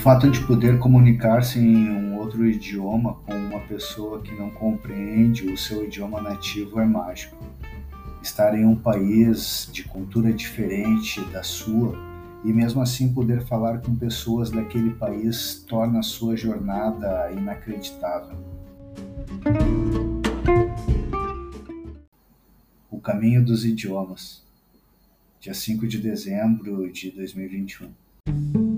fato de poder comunicar-se em um outro idioma com uma pessoa que não compreende o seu idioma nativo é mágico. Estar em um país de cultura diferente da sua e mesmo assim poder falar com pessoas daquele país torna a sua jornada inacreditável. O Caminho dos Idiomas, dia 5 de dezembro de 2021.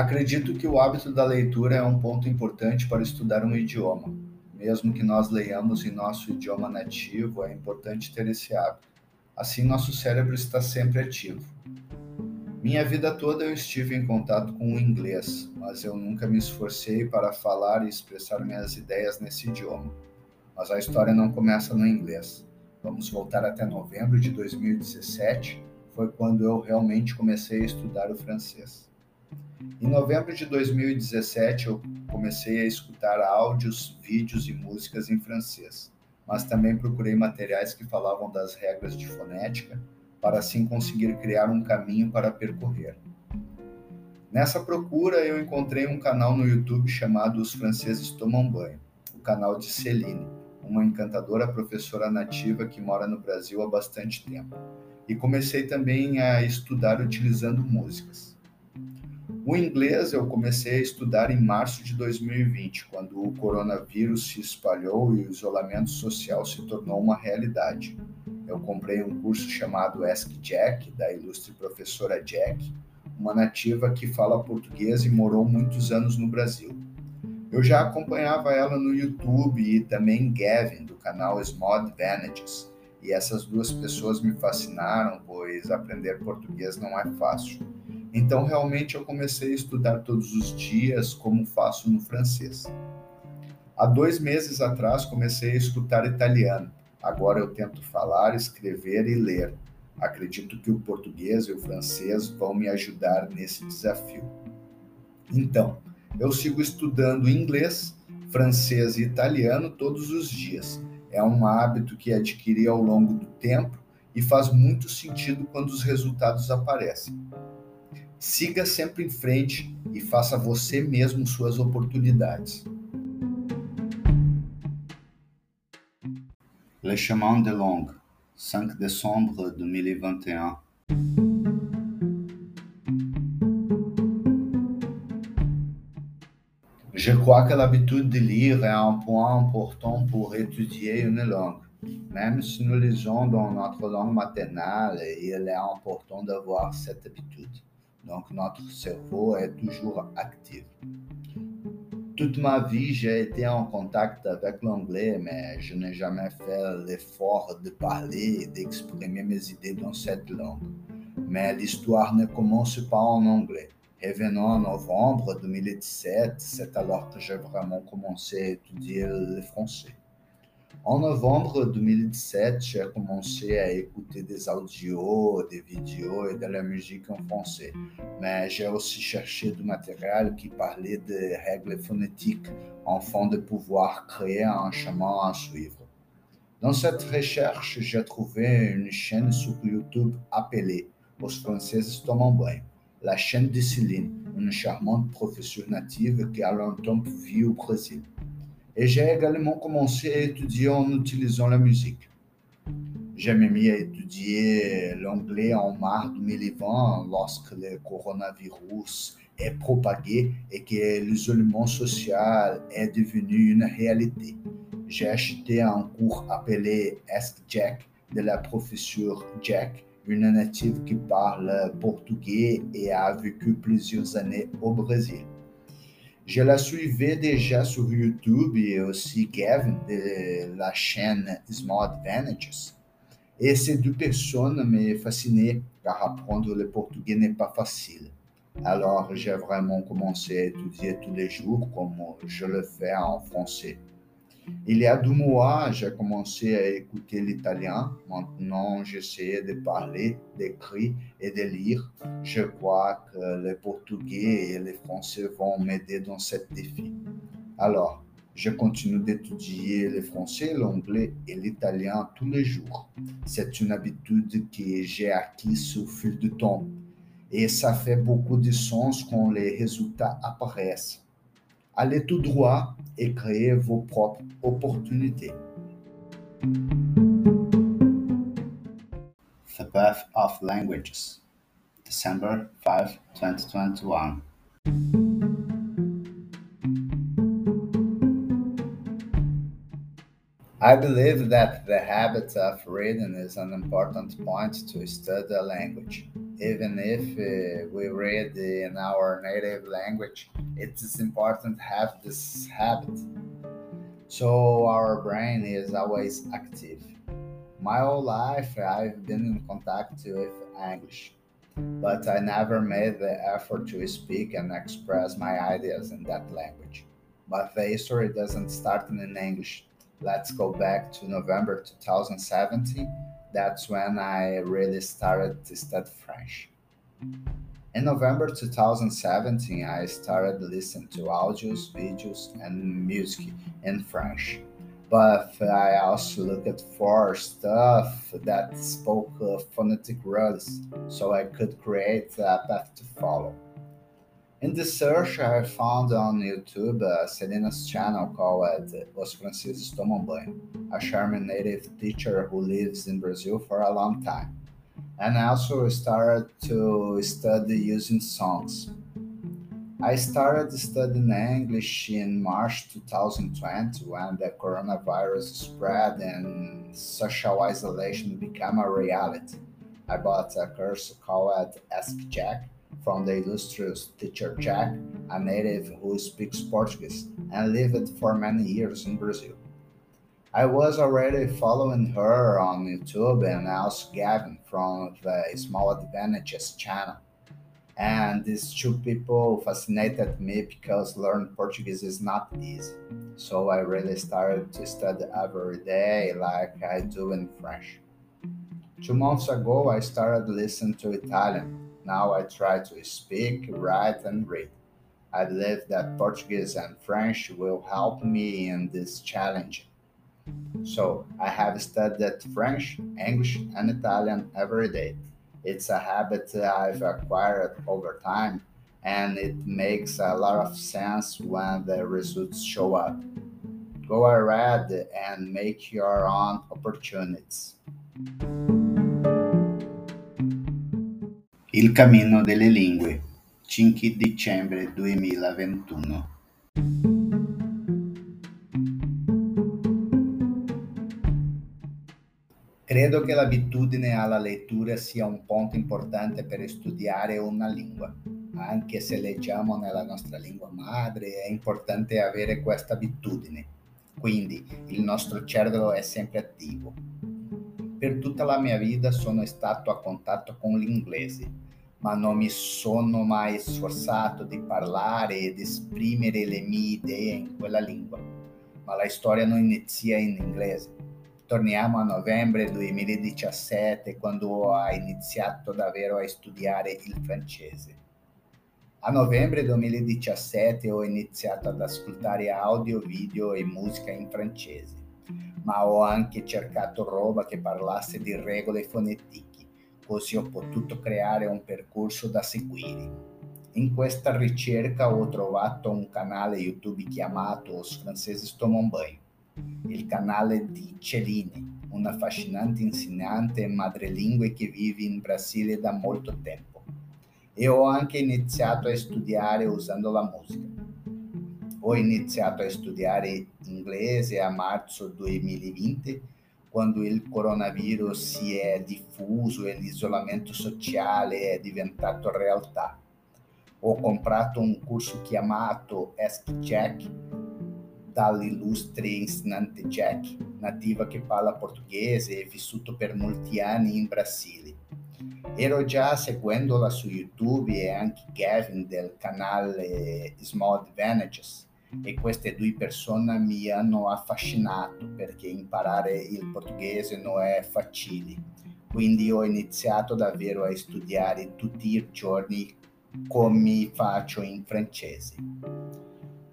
Acredito que o hábito da leitura é um ponto importante para estudar um idioma. Mesmo que nós leiamos em nosso idioma nativo, é importante ter esse hábito. Assim, nosso cérebro está sempre ativo. Minha vida toda eu estive em contato com o inglês, mas eu nunca me esforcei para falar e expressar minhas ideias nesse idioma. Mas a história não começa no inglês. Vamos voltar até novembro de 2017, foi quando eu realmente comecei a estudar o francês. Em novembro de 2017, eu comecei a escutar áudios, vídeos e músicas em francês, mas também procurei materiais que falavam das regras de fonética, para assim conseguir criar um caminho para percorrer. Nessa procura, eu encontrei um canal no YouTube chamado Os Franceses Tomam Banho, o canal de Celine, uma encantadora professora nativa que mora no Brasil há bastante tempo. E comecei também a estudar utilizando músicas. O inglês eu comecei a estudar em março de 2020, quando o coronavírus se espalhou e o isolamento social se tornou uma realidade. Eu comprei um curso chamado Ask Jack, da ilustre professora Jack, uma nativa que fala português e morou muitos anos no Brasil. Eu já acompanhava ela no YouTube e também Gavin, do canal Small Advantages, e essas duas pessoas me fascinaram, pois aprender português não é fácil. Então, realmente, eu comecei a estudar todos os dias, como faço no francês. Há dois meses atrás, comecei a escutar italiano. Agora eu tento falar, escrever e ler. Acredito que o português e o francês vão me ajudar nesse desafio. Então, eu sigo estudando inglês, francês e italiano todos os dias. É um hábito que adquiri ao longo do tempo e faz muito sentido quando os resultados aparecem. Siga sempre em frente e faça você mesmo suas oportunidades. Le Chemin de Longue, 5 décembre 2021. Je crois que l'habitude de lire est un point important pour étudier une langue. Même si nous lisons dans notre langue maternelle, il est important d'avoir cette habitude. Donc, notre cerveau est toujours actif. Toute ma vie, j'ai été en contact avec l'anglais, mais je n'ai jamais fait l'effort de parler et d'exprimer mes idées dans cette langue. Mais l'histoire ne commence pas en anglais. Revenons en novembre 2017, c'est alors que j'ai vraiment commencé à étudier le français. En novembre 2017, j'ai commencé à écouter des audios, des vidéos et de la musique en français. Mais j'ai aussi cherché du matériel qui parlait de règles phonétiques afin de pouvoir créer un chemin à suivre. Dans cette recherche, j'ai trouvé une chaîne sur YouTube appelée Os Banho, la chaîne de Céline, une charmante professeure native qui a longtemps vécu au Brésil. Et j'ai également commencé à étudier en utilisant la musique. J'ai mis à étudier l'anglais en mars 2020 lorsque le coronavirus est propagé et que l'isolement social est devenu une réalité. J'ai acheté un cours appelé Ask Jack de la professeure Jack, une native qui parle portugais et a vécu plusieurs années au Brésil. Je la suivais déjà sur YouTube et aussi Gavin de la chaîne Small Advantages. Et ces deux personnes me fascinaient car apprendre le portugais n'est pas facile. Alors j'ai vraiment commencé à étudier tous les jours comme je le fais en français. Il y a deux mois, j'ai commencé à écouter l'italien. Maintenant, j'essaie de parler, d'écrire et de lire. Je crois que le portugais et le français vont m'aider dans ce défi. Alors, Je continue d'étudier le français, l'anglais et l'italien tous les jours. C'est une habitude que j'ai acquise au fil du temps. Et ça fait beaucoup de sens quand les résultats apparaissent. Allez tout droit et créez vos propres opportunités. The Birth of Languages, December 5, 2021. I believe that the habit of reading is an important point to study a language. Even if uh, we read in our native language, it is important to have this habit. So our brain is always active. My whole life, I've been in contact with English, but I never made the effort to speak and express my ideas in that language. But the history doesn't start in English let's go back to November 2017. That's when I really started to study French. In November 2017, I started listening to audios, videos, and music in French. But I also looked for stuff that spoke phonetic rules so I could create a path to follow. In the search, I found on YouTube uh, Selena's channel called Os Franceses Tomam Banho, a charming native teacher who lives in Brazil for a long time. And I also started to study using songs. I started studying English in March 2020 when the coronavirus spread and social isolation became a reality. I bought a course called Ask Jack from the illustrious teacher mm-hmm. Jack, a native who speaks Portuguese and lived for many years in Brazil. I was already following her on YouTube and also Gavin from the Small Advantages channel. And these two people fascinated me because learning Portuguese is not easy. So I really started to study every day like I do in French. Two months ago, I started listening to Italian now I try to speak, write, and read. I believe that Portuguese and French will help me in this challenge. So I have studied French, English, and Italian every day. It's a habit I've acquired over time, and it makes a lot of sense when the results show up. Go ahead and make your own opportunities. Il cammino delle lingue, 5 dicembre 2021. Credo che l'abitudine alla lettura sia un punto importante per studiare una lingua. Anche se leggiamo nella nostra lingua madre, è importante avere questa abitudine. Quindi il nostro cervello è sempre attivo. Per tutta la mia vita sono stato a contatto con l'inglese ma non mi sono mai sforzato di parlare e di esprimere le mie idee in quella lingua. Ma la storia non inizia in inglese. Torniamo a novembre 2017 quando ho iniziato davvero a studiare il francese. A novembre 2017 ho iniziato ad ascoltare audio, video e musica in francese, ma ho anche cercato roba che parlasse di regole fonetiche così ho potuto creare un percorso da seguire. In questa ricerca ho trovato un canale YouTube chiamato Os Franceses Tomam Banho, il canale di Celine, una affascinante insegnante madrelingue che vive in Brasile da molto tempo. E ho anche iniziato a studiare usando la musica. Ho iniziato a studiare inglese a marzo 2020 quando il coronavirus si è diffuso e l'isolamento sociale è diventato realtà. Ho comprato un corso chiamato Ask Jack dall'illustre insegnante Jack, nativa che parla portoghese e vissuto per molti anni in Brasile. Ero già seguendola su YouTube e anche Gavin del canale Small Advantages e queste due persone mi hanno affascinato perché imparare il portoghese non è facile. Quindi ho iniziato davvero a studiare tutti i giorni come faccio in francese.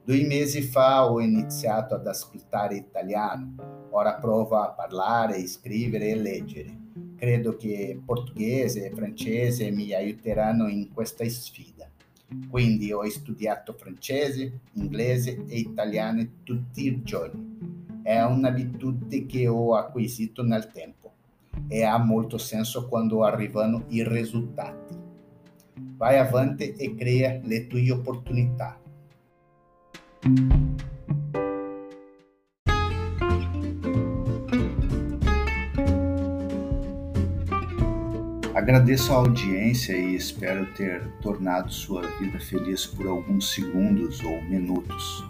Due mesi fa ho iniziato ad ascoltare italiano, ora provo a parlare, scrivere e leggere. Credo che portoghese e francese mi aiuteranno in questa sfida. Quindi ho studiato francese, inglese e italiano tutti i giorni. È un'abitudine che ho acquisito nel tempo e ha molto senso quando arrivano i risultati. Vai avanti e crea le tue opportunità. Agradeço a audiência e espero ter tornado sua vida feliz por alguns segundos ou minutos.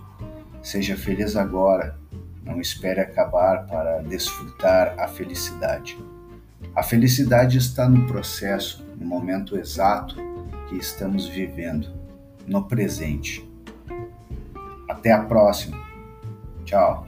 Seja feliz agora, não espere acabar para desfrutar a felicidade. A felicidade está no processo, no momento exato que estamos vivendo, no presente. Até a próxima. Tchau.